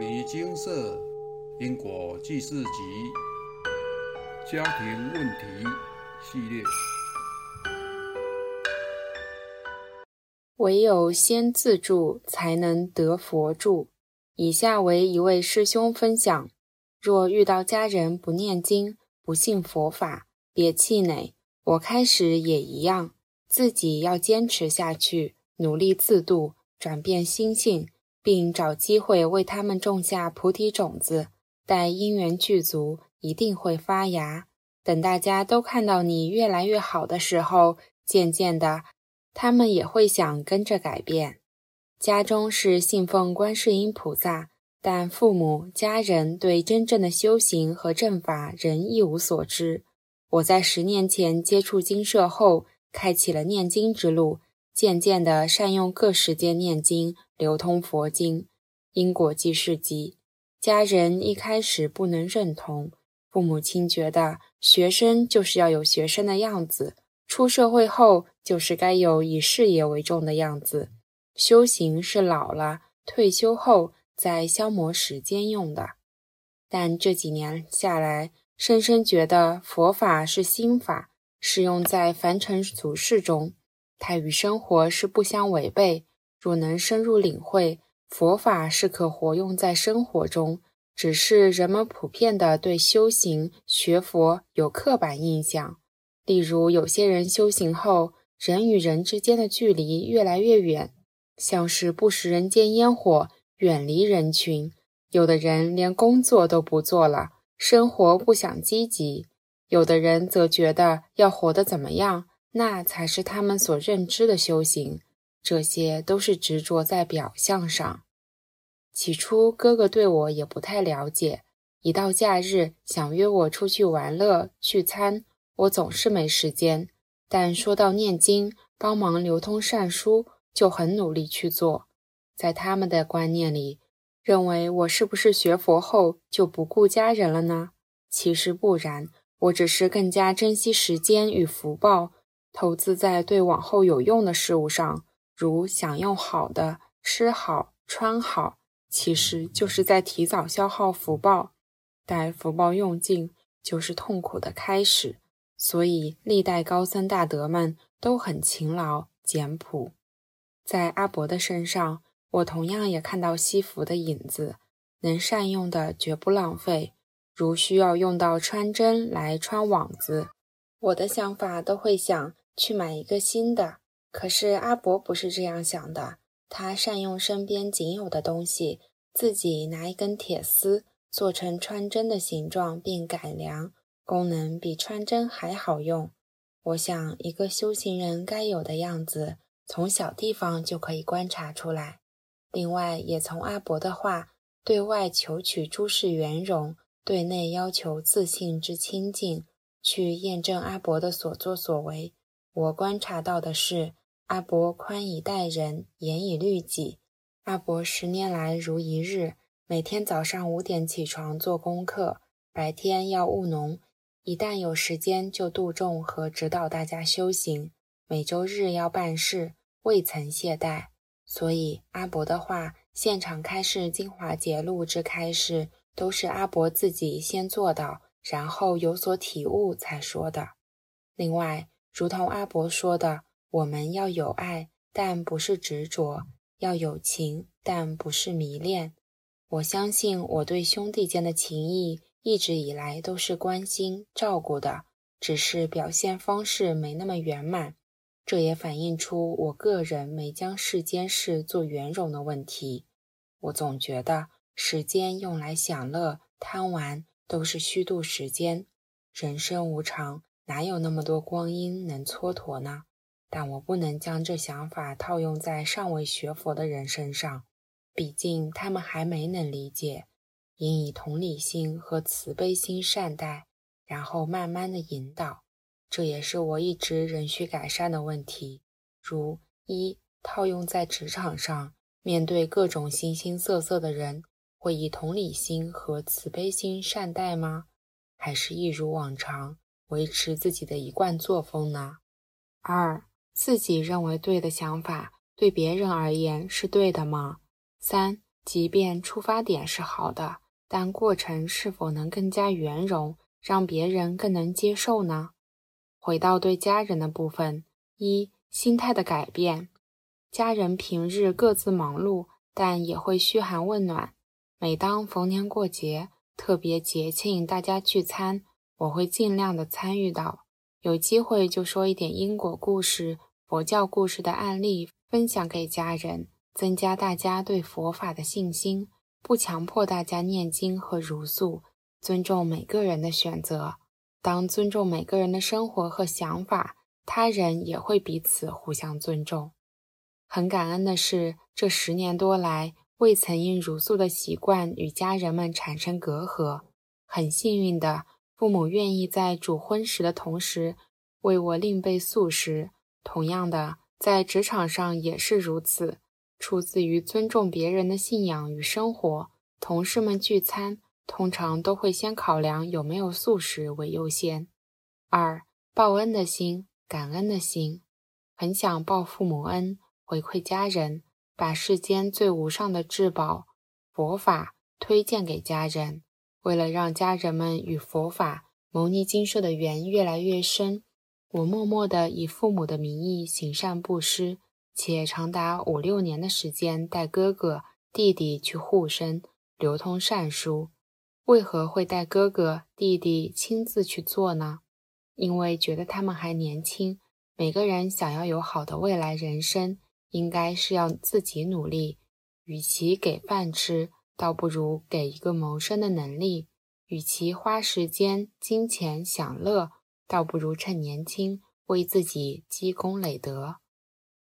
离金色因果记事集家庭问题系列。唯有先自助，才能得佛助。以下为一位师兄分享：若遇到家人不念经、不信佛法，别气馁。我开始也一样，自己要坚持下去，努力自度，转变心性，并找机会为他们种下菩提种子。待因缘具足，一定会发芽。等大家都看到你越来越好的时候，渐渐的，他们也会想跟着改变。家中是信奉观世音菩萨，但父母家人对真正的修行和正法仍一无所知。我在十年前接触经社后，开启了念经之路，渐渐地善用各时间念经，流通佛经。因果记事集，家人一开始不能认同，父母亲觉得学生就是要有学生的样子，出社会后就是该有以事业为重的样子，修行是老了退休后再消磨时间用的。但这几年下来，深深觉得佛法是心法，适用在凡尘俗世中，它与生活是不相违背。若能深入领会，佛法是可活用在生活中。只是人们普遍的对修行学佛有刻板印象，例如有些人修行后，人与人之间的距离越来越远，像是不食人间烟火，远离人群；有的人连工作都不做了。生活不想积极，有的人则觉得要活得怎么样，那才是他们所认知的修行。这些都是执着在表象上。起初，哥哥对我也不太了解，一到假日想约我出去玩乐聚餐，我总是没时间。但说到念经、帮忙流通善书，就很努力去做。在他们的观念里，认为我是不是学佛后就不顾家人了呢？其实不然，我只是更加珍惜时间与福报，投资在对往后有用的事物上，如享用好的、吃好、穿好，其实就是在提早消耗福报。待福报用尽，就是痛苦的开始。所以，历代高僧大德们都很勤劳简朴，在阿伯的身上。我同样也看到西服的影子，能善用的绝不浪费。如需要用到穿针来穿网子，我的想法都会想去买一个新的。可是阿伯不是这样想的，他善用身边仅有的东西，自己拿一根铁丝做成穿针的形状，并改良，功能比穿针还好用。我想，一个修行人该有的样子，从小地方就可以观察出来。另外，也从阿伯的话，对外求取诸事圆融，对内要求自信之清净，去验证阿伯的所作所为。我观察到的是，阿伯宽以待人，严以律己。阿伯十年来如一日，每天早上五点起床做功课，白天要务农，一旦有时间就度众和指导大家修行，每周日要办事，未曾懈怠。所以阿伯的话，现场开示《精华节录》之开示，都是阿伯自己先做到，然后有所体悟才说的。另外，如同阿伯说的，我们要有爱，但不是执着；要有情，但不是迷恋。我相信我对兄弟间的情谊，一直以来都是关心照顾的，只是表现方式没那么圆满。这也反映出我个人没将世间事做圆融的问题。我总觉得时间用来享乐、贪玩都是虚度时间。人生无常，哪有那么多光阴能蹉跎呢？但我不能将这想法套用在尚未学佛的人身上，毕竟他们还没能理解。应以同理心和慈悲心善待，然后慢慢的引导。这也是我一直仍需改善的问题，如一套用在职场上，面对各种形形色色的人，会以同理心和慈悲心善待吗？还是一如往常维持自己的一贯作风呢？二自己认为对的想法，对别人而言是对的吗？三即便出发点是好的，但过程是否能更加圆融，让别人更能接受呢？回到对家人的部分，一心态的改变。家人平日各自忙碌，但也会嘘寒问暖。每当逢年过节、特别节庆，大家聚餐，我会尽量的参与到。有机会就说一点因果故事、佛教故事的案例，分享给家人，增加大家对佛法的信心。不强迫大家念经和茹素，尊重每个人的选择。当尊重每个人的生活和想法，他人也会彼此互相尊重。很感恩的是，这十年多来，未曾因茹素的习惯与家人们产生隔阂。很幸运的，父母愿意在煮荤食的同时为我另备素食。同样的，在职场上也是如此。出自于尊重别人的信仰与生活，同事们聚餐。通常都会先考量有没有素食为优先。二、报恩的心，感恩的心，很想报父母恩，回馈家人，把世间最无上的至宝佛法推荐给家人。为了让家人们与佛法牟尼金舍的缘越来越深，我默默地以父母的名义行善布施，且长达五六年的时间带哥哥弟弟去护身，流通善书。为何会带哥哥弟弟亲自去做呢？因为觉得他们还年轻，每个人想要有好的未来人生，应该是要自己努力。与其给饭吃，倒不如给一个谋生的能力；与其花时间、金钱享乐，倒不如趁年轻为自己积功累德。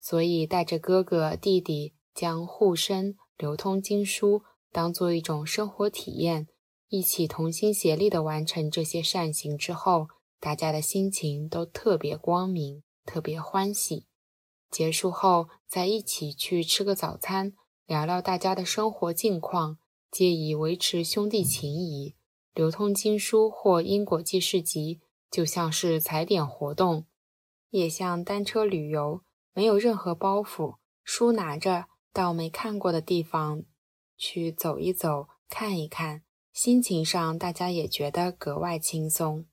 所以带着哥哥弟弟，将护身、流通经书当做一种生活体验。一起同心协力地完成这些善行之后，大家的心情都特别光明，特别欢喜。结束后，再一起去吃个早餐，聊聊大家的生活近况，借以维持兄弟情谊。流通经书或因果记事集，就像是踩点活动，也像单车旅游，没有任何包袱，书拿着到没看过的地方去走一走，看一看。心情上，大家也觉得格外轻松。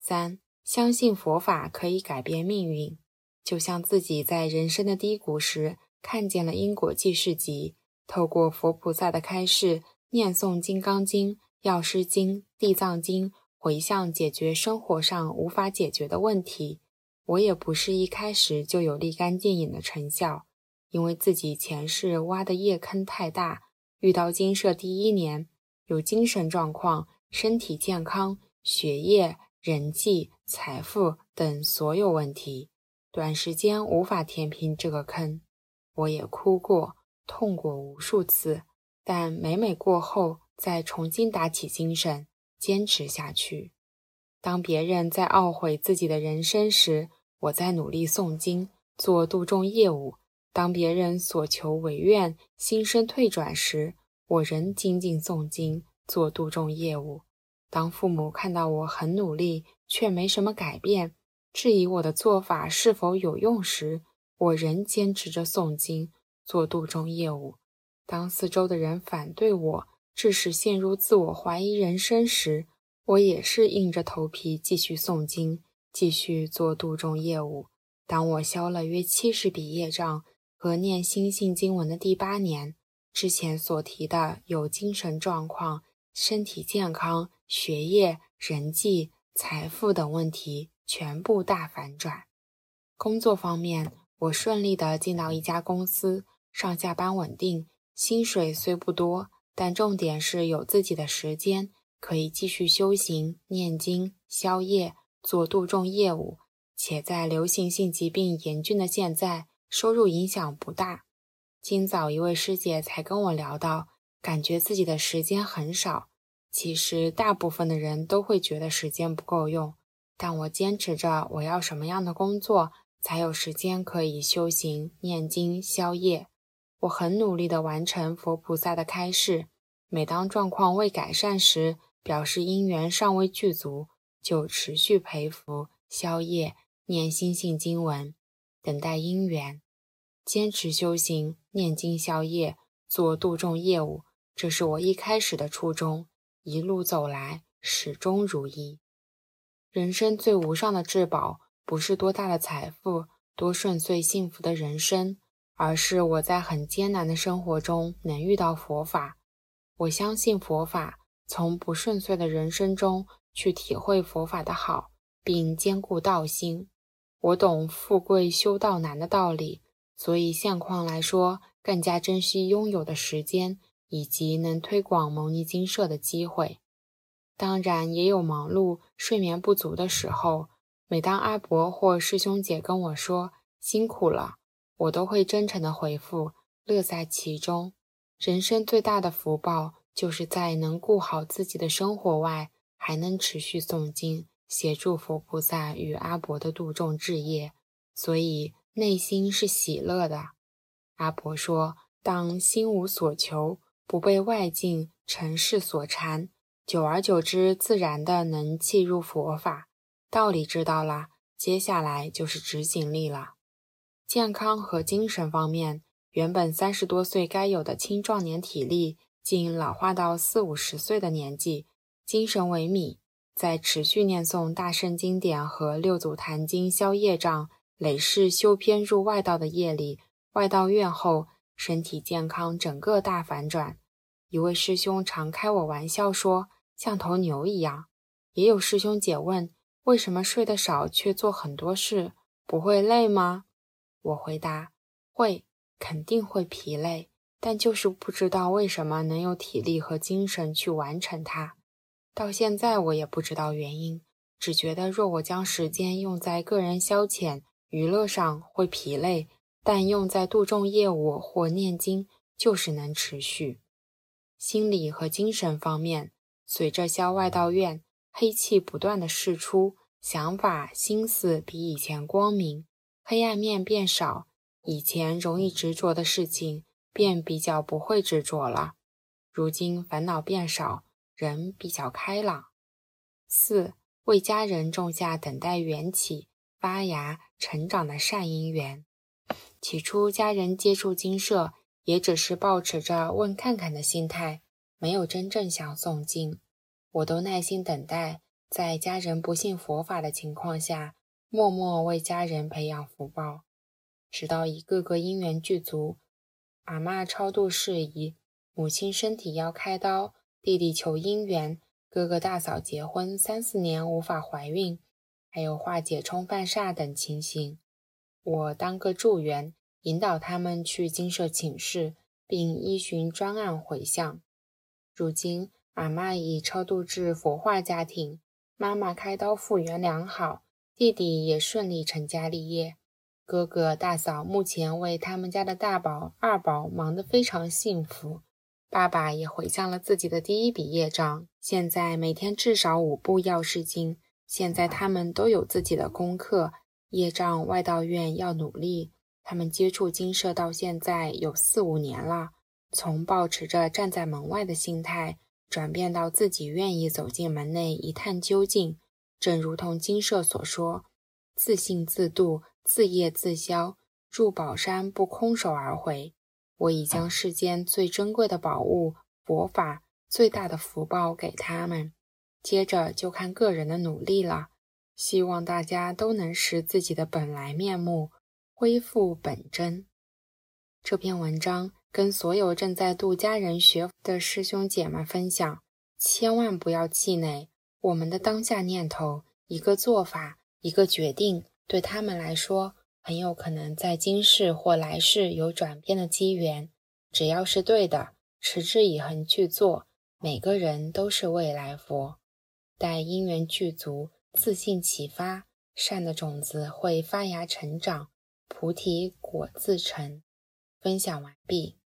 三，相信佛法可以改变命运，就像自己在人生的低谷时看见了因果记事集，透过佛菩萨的开示，念诵《金刚经》《药师经》《地藏经》，回向解决生活上无法解决的问题。我也不是一开始就有立竿见影的成效，因为自己前世挖的业坑太大，遇到金舍第一年。有精神状况、身体健康、学业、人际、财富等所有问题，短时间无法填平这个坑。我也哭过、痛过无数次，但每每过后，再重新打起精神，坚持下去。当别人在懊悔自己的人生时，我在努力诵经，做度众业务；当别人所求违愿、心生退转时，我仍精进诵经，做度众业务。当父母看到我很努力，却没什么改变，质疑我的做法是否有用时，我仍坚持着诵经，做度众业务。当四周的人反对我，致使陷入自我怀疑人生时，我也是硬着头皮继续诵经，继续做度众业务。当我消了约七十笔业障和念心性经文的第八年。之前所提的有精神状况、身体健康、学业、人际、财富等问题全部大反转。工作方面，我顺利的进到一家公司，上下班稳定，薪水虽不多，但重点是有自己的时间，可以继续修行、念经、消业、做度众业务，且在流行性疾病严峻的现在，收入影响不大。今早一位师姐才跟我聊到，感觉自己的时间很少。其实大部分的人都会觉得时间不够用，但我坚持着我要什么样的工作才有时间可以修行、念经、消业。我很努力地完成佛菩萨的开示。每当状况未改善时，表示因缘尚未具足，就持续培福、消业、念心性经文，等待因缘。坚持修行、念经、消业，做度众业务，这是我一开始的初衷。一路走来，始终如一。人生最无上的至宝，不是多大的财富，多顺遂幸福的人生，而是我在很艰难的生活中能遇到佛法。我相信佛法，从不顺遂的人生中去体会佛法的好，并兼顾道心。我懂富贵修道难的道理，所以现况来说，更加珍惜拥有的时间以及能推广牟尼精舍的机会。当然，也有忙碌、睡眠不足的时候。每当阿伯或师兄姐跟我说辛苦了，我都会真诚的回复，乐在其中。人生最大的福报，就是在能顾好自己的生活外，还能持续诵经。协助佛菩萨与阿伯的度众置业，所以内心是喜乐的。阿伯说：“当心无所求，不被外境尘世所缠，久而久之，自然的能契入佛法。道理知道了，接下来就是执行力了。健康和精神方面，原本三十多岁该有的青壮年体力，竟老化到四五十岁的年纪，精神萎靡。”在持续念诵大圣经典和六祖坛经消业障、累世修偏入外道的夜里，外道院后，身体健康整个大反转。一位师兄常开我玩笑说，像头牛一样。也有师兄姐问，为什么睡得少却做很多事，不会累吗？我回答，会，肯定会疲累，但就是不知道为什么能有体力和精神去完成它。到现在我也不知道原因，只觉得若我将时间用在个人消遣娱乐上会疲累，但用在度众业务或念经就是能持续。心理和精神方面，随着消外道院黑气不断的释出，想法心思比以前光明，黑暗面变少，以前容易执着的事情便比较不会执着了，如今烦恼变少。人比较开朗。四为家人种下等待缘起、发芽、成长的善因缘。起初，家人接触金社，也只是抱持着问看看的心态，没有真正想诵经。我都耐心等待，在家人不信佛法的情况下，默默为家人培养福报，直到一个个因缘具足，阿妈超度事宜，母亲身体要开刀。弟弟求姻缘，哥哥大嫂结婚三四年无法怀孕，还有化解冲犯煞等情形，我当个助缘，引导他们去精舍请示，并依循专案回向。如今阿妈已超度至佛化家庭，妈妈开刀复原良好，弟弟也顺利成家立业，哥哥大嫂目前为他们家的大宝、二宝忙得非常幸福。爸爸也回向了自己的第一笔业障，现在每天至少五部药师经。现在他们都有自己的功课，业障外道院要努力。他们接触经社到现在有四五年了，从保持着站在门外的心态，转变到自己愿意走进门内一探究竟。正如同金社所说：“自信自度，自业自消，入宝山不空手而回。”我已将世间最珍贵的宝物佛法最大的福报给他们，接着就看个人的努力了。希望大家都能识自己的本来面目，恢复本真。这篇文章跟所有正在度家人学的师兄姐们分享，千万不要气馁。我们的当下念头，一个做法，一个决定，对他们来说。很有可能在今世或来世有转变的机缘，只要是对的，持之以恒去做，每个人都是未来佛。待因缘具足，自信启发，善的种子会发芽成长，菩提果自成。分享完毕。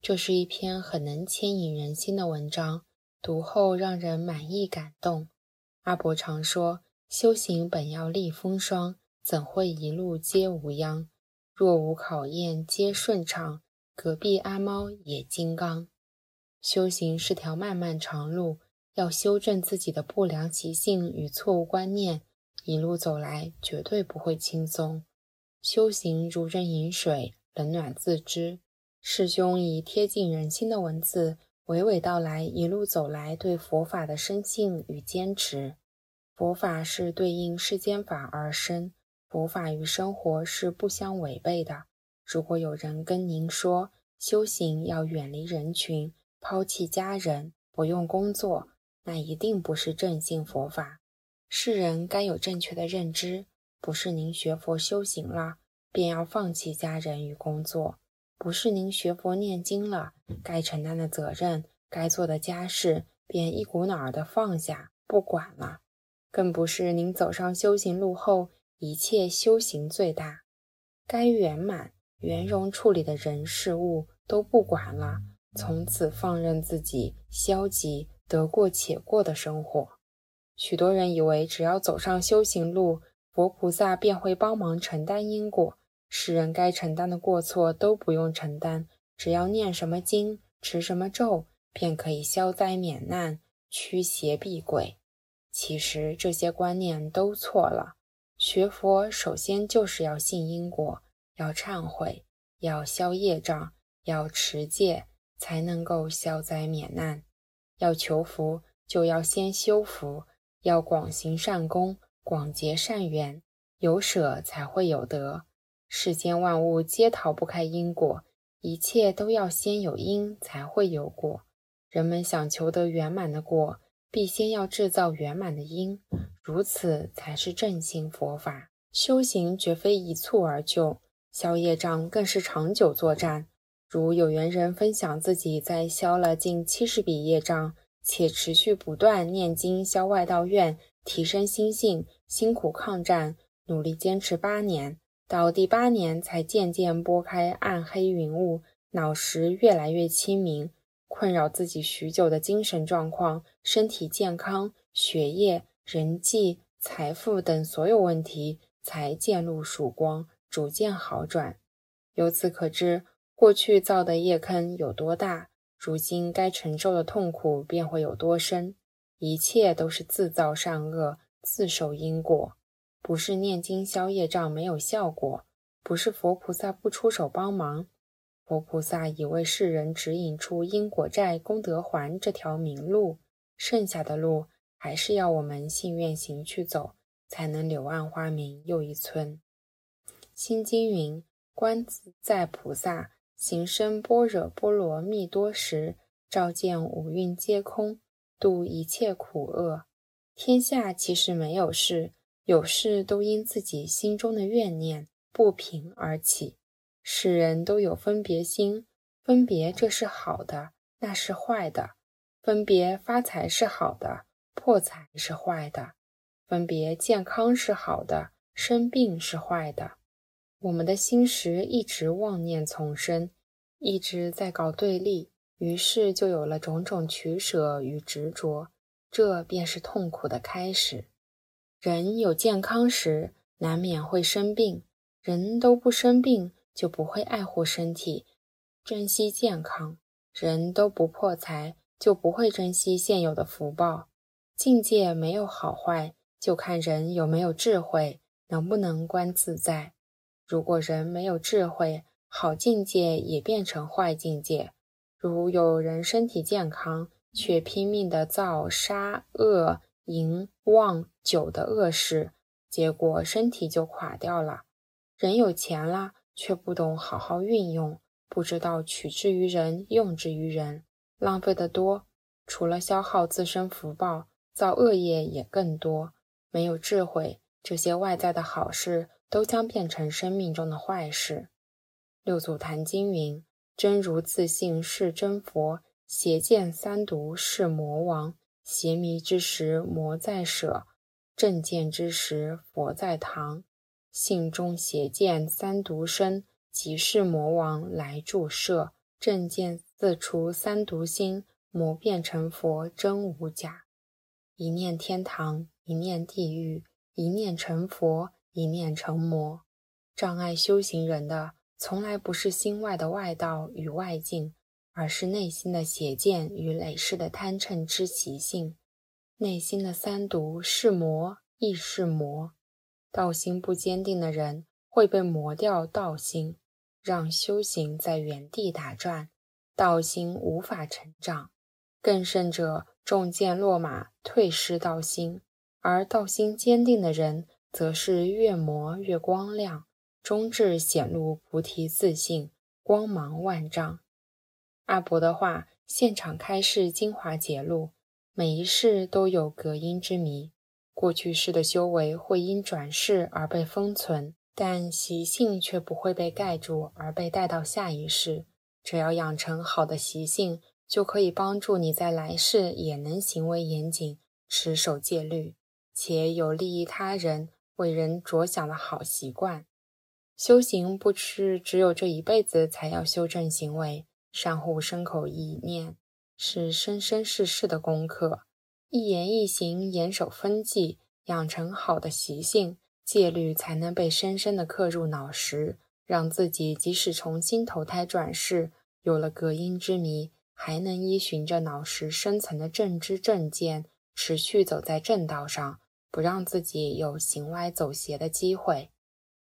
这是一篇很能牵引人心的文章，读后让人满意感动。阿伯常说，修行本要历风霜。怎会一路皆无殃？若无考验，皆顺畅。隔壁阿猫也金刚。修行是条漫漫长路，要修正自己的不良习性与错误观念。一路走来，绝对不会轻松。修行如人饮水，冷暖自知。师兄以贴近人心的文字，娓娓道来一路走来对佛法的深信与坚持。佛法是对应世间法而生，佛法与生活是不相违背的。如果有人跟您说修行要远离人群，抛弃家人，不用工作，那一定不是正信佛法。世人该有正确的认知，不是您学佛修行了，便要放弃家人与工作。不是您学佛念经了，该承担的责任、该做的家事，便一股脑儿的放下不管了；更不是您走上修行路后，一切修行最大，该圆满圆融处理的人事物都不管了，从此放任自己消极得过且过的生活。许多人以为，只要走上修行路，佛菩萨便会帮忙承担因果。世人该承担的过错都不用承担，只要念什么经、持什么咒，便可以消灾免难、驱邪避鬼。其实这些观念都错了。学佛首先就是要信因果，要忏悔，要消业障，要持戒，才能够消灾免难。要求福，就要先修福，要广行善功，广结善缘，有舍才会有得。世间万物皆逃不开因果，一切都要先有因才会有果。人们想求得圆满的果，必先要制造圆满的因，如此才是正信佛法。修行绝非一蹴而就，消业障更是长久作战。如有缘人分享自己在消了近七十笔业障，且持续不断念经消外道愿，提升心性，辛苦抗战，努力坚持八年。到第八年，才渐渐拨开暗黑云雾，脑识越来越清明。困扰自己许久的精神状况、身体健康、学业、人际、财富等所有问题，才渐露曙光，逐渐好转。由此可知，过去造的业坑有多大，如今该承受的痛苦便会有多深。一切都是自造善恶，自受因果。不是念经消业障没有效果，不是佛菩萨不出手帮忙，佛菩萨已为世人指引出因果债功德还这条明路，剩下的路还是要我们信愿行去走，才能柳暗花明又一村。心经云：观自在菩萨行深般若波罗蜜多时，照见五蕴皆空，度一切苦厄。天下其实没有事。有事都因自己心中的怨念不平而起。世人都有分别心，分别这是好的，那是坏的；分别发财是好的，破财是坏的；分别健康是好的，生病是坏的。我们的心识一直妄念丛生，一直在搞对立，于是就有了种种取舍与执着，这便是痛苦的开始。人有健康时，难免会生病；人都不生病，就不会爱护身体，珍惜健康；人都不破财，就不会珍惜现有的福报。境界没有好坏，就看人有没有智慧，能不能观自在。如果人没有智慧，好境界也变成坏境界。如有人身体健康，却拼命的造杀恶。淫妄酒的恶事，结果身体就垮掉了。人有钱了，却不懂好好运用，不知道取之于人，用之于人，浪费的多。除了消耗自身福报，造恶业也更多。没有智慧，这些外在的好事都将变成生命中的坏事。六祖坛经云：“真如自信是真佛，邪见三毒是魔王。”邪迷之时，魔在舍；正见之时，佛在堂。信中邪见三毒生，即是魔王来助摄。正见自除三毒心，魔变成佛，真无假。一念天堂，一念地狱；一念成佛，一念成魔。障碍修行人的，从来不是心外的外道与外境。而是内心的邪见与累世的贪嗔之习性，内心的三毒是魔亦是魔。道心不坚定的人会被磨掉道心，让修行在原地打转，道心无法成长。更甚者，中箭落马，退失道心；而道心坚定的人，则是越磨越光亮，终至显露菩提自信，光芒万丈。阿伯的话，现场开示精华节录，每一世都有隔音之谜。过去世的修为会因转世而被封存，但习性却不会被盖住而被带到下一世。只要养成好的习性。就可以帮助你在来世也能行为严谨、持守戒律，且有利益他人、为人着想的好习惯。修行不是只有这一辈子才要修正行为，善护身口意念是生生世世的功课。一言一行严守分际，养成好的习性，戒律才能被深深的刻入脑石，让自己即使重新投胎转世，有了隔音之谜。还能依循着脑石深层的正知正见，持续走在正道上，不让自己有行歪走邪的机会。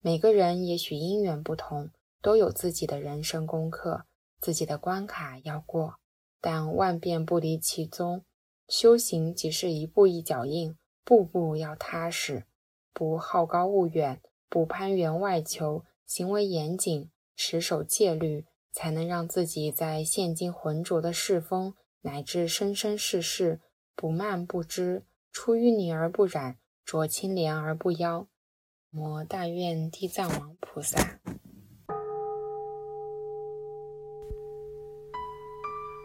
每个人也许因缘不同，都有自己的人生功课，自己的关卡要过，但万变不离其宗。修行即是一步一脚印，步步要踏实，不好高骛远，不攀缘外求，行为严谨，持守戒律。才能让自己在现今浑浊的世风乃至生生世世不慢不知，出淤泥而不染，濯清涟而不妖。摩大愿地藏王菩萨。